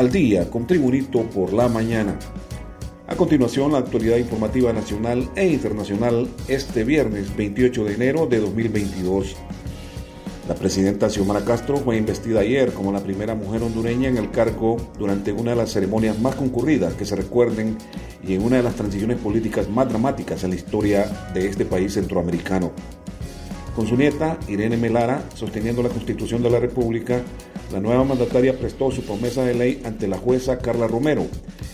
al día con Tribunito por la mañana. A continuación, la actualidad informativa nacional e internacional este viernes 28 de enero de 2022. La presidenta Xiomara Castro fue investida ayer como la primera mujer hondureña en el cargo durante una de las ceremonias más concurridas que se recuerden y en una de las transiciones políticas más dramáticas en la historia de este país centroamericano. Con su nieta, Irene Melara, sosteniendo la Constitución de la República, la nueva mandataria prestó su promesa de ley ante la jueza Carla Romero.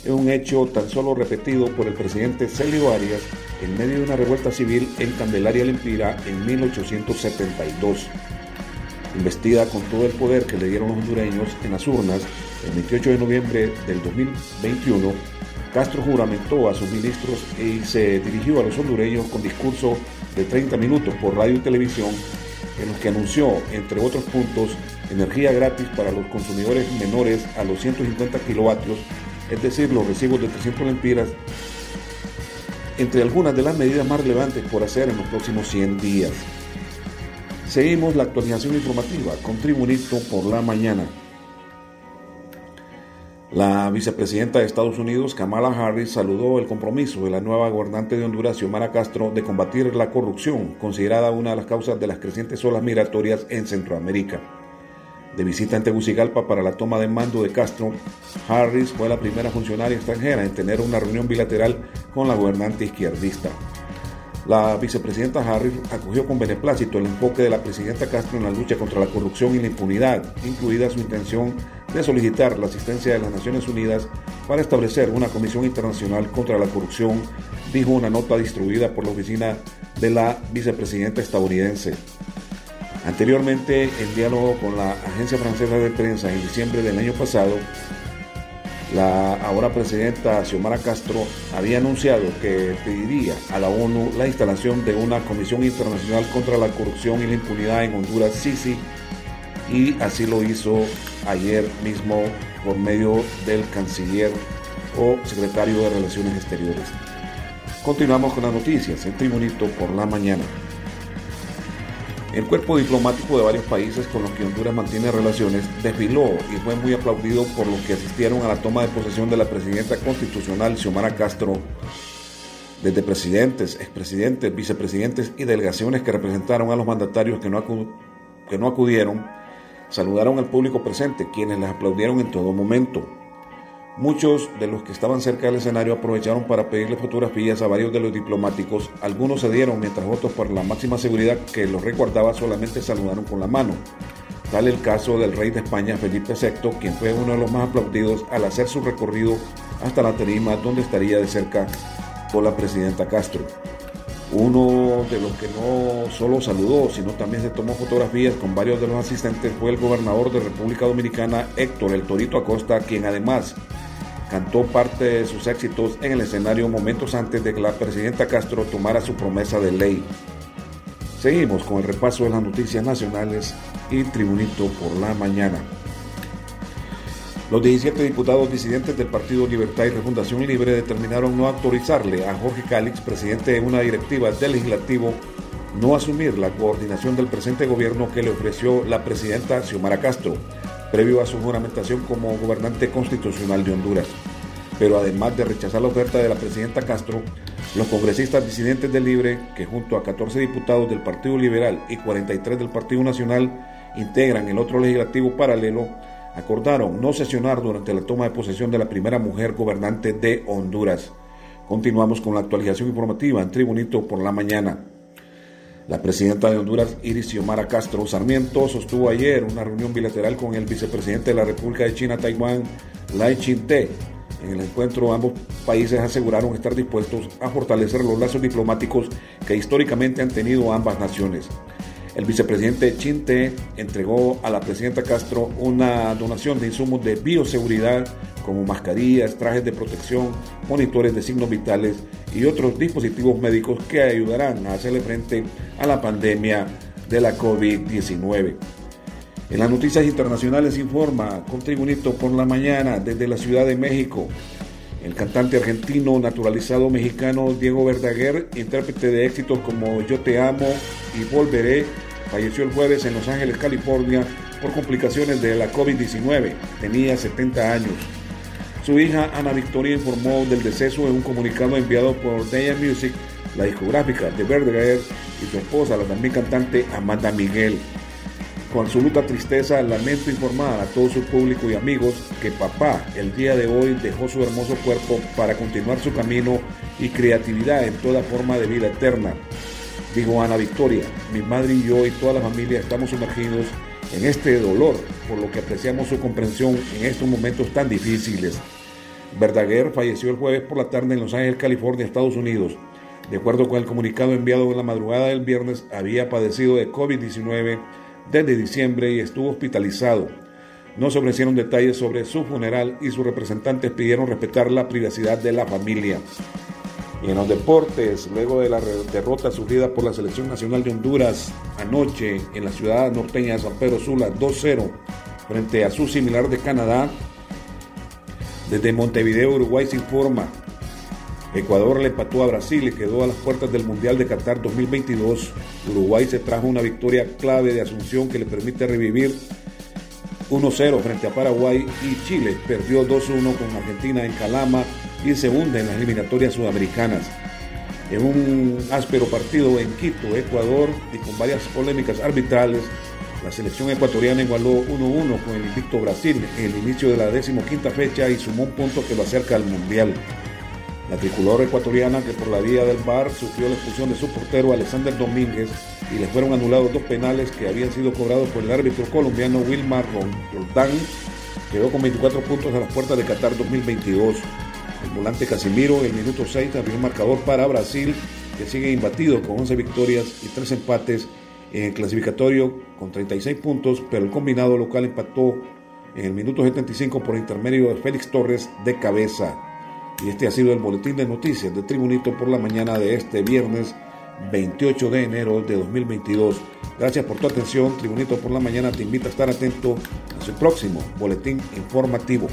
Es un hecho tan solo repetido por el presidente Celio Arias en medio de una revuelta civil en Candelaria Lempira en 1872. Investida con todo el poder que le dieron los hondureños en las urnas el 28 de noviembre del 2021, Castro juramentó a sus ministros y se dirigió a los hondureños con discurso de 30 minutos por radio y televisión en los que anunció, entre otros puntos, energía gratis para los consumidores menores a los 150 kilovatios, es decir, los recibos de 300 lempiras, entre algunas de las medidas más relevantes por hacer en los próximos 100 días. Seguimos la actualización informativa con Tribunito por la mañana. La vicepresidenta de Estados Unidos, Kamala Harris, saludó el compromiso de la nueva gobernante de Honduras, Xiomara Castro, de combatir la corrupción, considerada una de las causas de las crecientes olas migratorias en Centroamérica. De visita en Tegucigalpa para la toma de mando de Castro, Harris fue la primera funcionaria extranjera en tener una reunión bilateral con la gobernante izquierdista. La vicepresidenta Harris acogió con beneplácito el enfoque de la presidenta Castro en la lucha contra la corrupción y la impunidad, incluida su intención de solicitar la asistencia de las Naciones Unidas para establecer una comisión internacional contra la corrupción, dijo una nota distribuida por la oficina de la vicepresidenta estadounidense. Anteriormente, en diálogo con la agencia francesa de prensa en diciembre del año pasado, la ahora presidenta Xiomara Castro había anunciado que pediría a la ONU la instalación de una Comisión Internacional contra la Corrupción y la Impunidad en Honduras, Sisi, y así lo hizo ayer mismo por medio del canciller o secretario de Relaciones Exteriores. Continuamos con las noticias en Tribunito por la mañana. El cuerpo diplomático de varios países con los que Honduras mantiene relaciones desfiló y fue muy aplaudido por los que asistieron a la toma de posesión de la presidenta constitucional Xiomara Castro. Desde presidentes, expresidentes, vicepresidentes y delegaciones que representaron a los mandatarios que no, que no acudieron, saludaron al público presente, quienes les aplaudieron en todo momento. Muchos de los que estaban cerca del escenario aprovecharon para pedirle fotografías a varios de los diplomáticos. Algunos se dieron, mientras otros, por la máxima seguridad que los resguardaba, solamente saludaron con la mano. Tal el caso del rey de España, Felipe VI, quien fue uno de los más aplaudidos al hacer su recorrido hasta la tarima, donde estaría de cerca con la presidenta Castro. Uno de los que no solo saludó, sino también se tomó fotografías con varios de los asistentes fue el gobernador de República Dominicana, Héctor El Torito Acosta, quien además cantó parte de sus éxitos en el escenario momentos antes de que la presidenta Castro tomara su promesa de ley. Seguimos con el repaso de las noticias nacionales y Tribunito por la mañana. Los 17 diputados disidentes del Partido Libertad y Refundación Libre determinaron no autorizarle a Jorge Cálix, presidente de una directiva del legislativo, no asumir la coordinación del presente gobierno que le ofreció la presidenta Xiomara Castro previo a su juramentación como gobernante constitucional de Honduras. Pero además de rechazar la oferta de la presidenta Castro, los congresistas disidentes del Libre, que junto a 14 diputados del Partido Liberal y 43 del Partido Nacional integran el otro legislativo paralelo, acordaron no sesionar durante la toma de posesión de la primera mujer gobernante de Honduras. Continuamos con la actualización informativa en Tribunito por la mañana. La presidenta de Honduras, Iris Xiomara Castro Sarmiento, sostuvo ayer una reunión bilateral con el vicepresidente de la República de China, Taiwán, Lai Ching-te. En el encuentro, ambos países aseguraron estar dispuestos a fortalecer los lazos diplomáticos que históricamente han tenido ambas naciones. El vicepresidente Chinte entregó a la presidenta Castro una donación de insumos de bioseguridad como mascarillas, trajes de protección, monitores de signos vitales y otros dispositivos médicos que ayudarán a hacerle frente a la pandemia de la COVID-19. En las noticias internacionales informa con Tribunito por la mañana desde la Ciudad de México. El cantante argentino naturalizado mexicano Diego Verdaguer, intérprete de éxitos como Yo te amo y Volveré, falleció el jueves en Los Ángeles, California, por complicaciones de la COVID-19. Tenía 70 años. Su hija Ana Victoria informó del deceso en un comunicado enviado por Daya Music, la discográfica de Verdaguer, y su esposa, la también cantante Amanda Miguel. Con absoluta tristeza lamento informar a todo su público y amigos que papá el día de hoy dejó su hermoso cuerpo para continuar su camino y creatividad en toda forma de vida eterna. Digo Ana Victoria, mi madre y yo y toda la familia estamos sumergidos en este dolor, por lo que apreciamos su comprensión en estos momentos tan difíciles. Verdaguer falleció el jueves por la tarde en Los Ángeles, California, Estados Unidos. De acuerdo con el comunicado enviado en la madrugada del viernes, había padecido de COVID-19 desde diciembre y estuvo hospitalizado. No se ofrecieron detalles sobre su funeral y sus representantes pidieron respetar la privacidad de la familia. Y en los deportes, luego de la derrota sufrida por la Selección Nacional de Honduras anoche en la ciudad norteña de San Pedro Sula 2-0 frente a su similar de Canadá, desde Montevideo, Uruguay se informa Ecuador le empató a Brasil y quedó a las puertas del Mundial de Qatar 2022. Uruguay se trajo una victoria clave de Asunción que le permite revivir 1-0 frente a Paraguay y Chile perdió 2-1 con Argentina en Calama y se hunde en las eliminatorias sudamericanas. En un áspero partido en Quito, Ecuador, y con varias polémicas arbitrales, la selección ecuatoriana igualó 1-1 con el invicto Brasil en el inicio de la decimoquinta fecha y sumó un punto que lo acerca al Mundial. La tricolor ecuatoriana que por la vía del VAR sufrió la expulsión de su portero Alexander Domínguez y le fueron anulados dos penales que habían sido cobrados por el árbitro colombiano Wilmar Roldán, quedó con 24 puntos a las puertas de Qatar 2022. Volante Casimiro en el minuto 6 abrió el marcador para Brasil, que sigue imbatido con 11 victorias y 3 empates en el clasificatorio con 36 puntos, pero el combinado local empató en el minuto 75 por intermedio de Félix Torres de cabeza. Y este ha sido el boletín de noticias de Tribunito por la mañana de este viernes 28 de enero de 2022. Gracias por tu atención. Tribunito por la mañana te invita a estar atento a su próximo boletín informativo.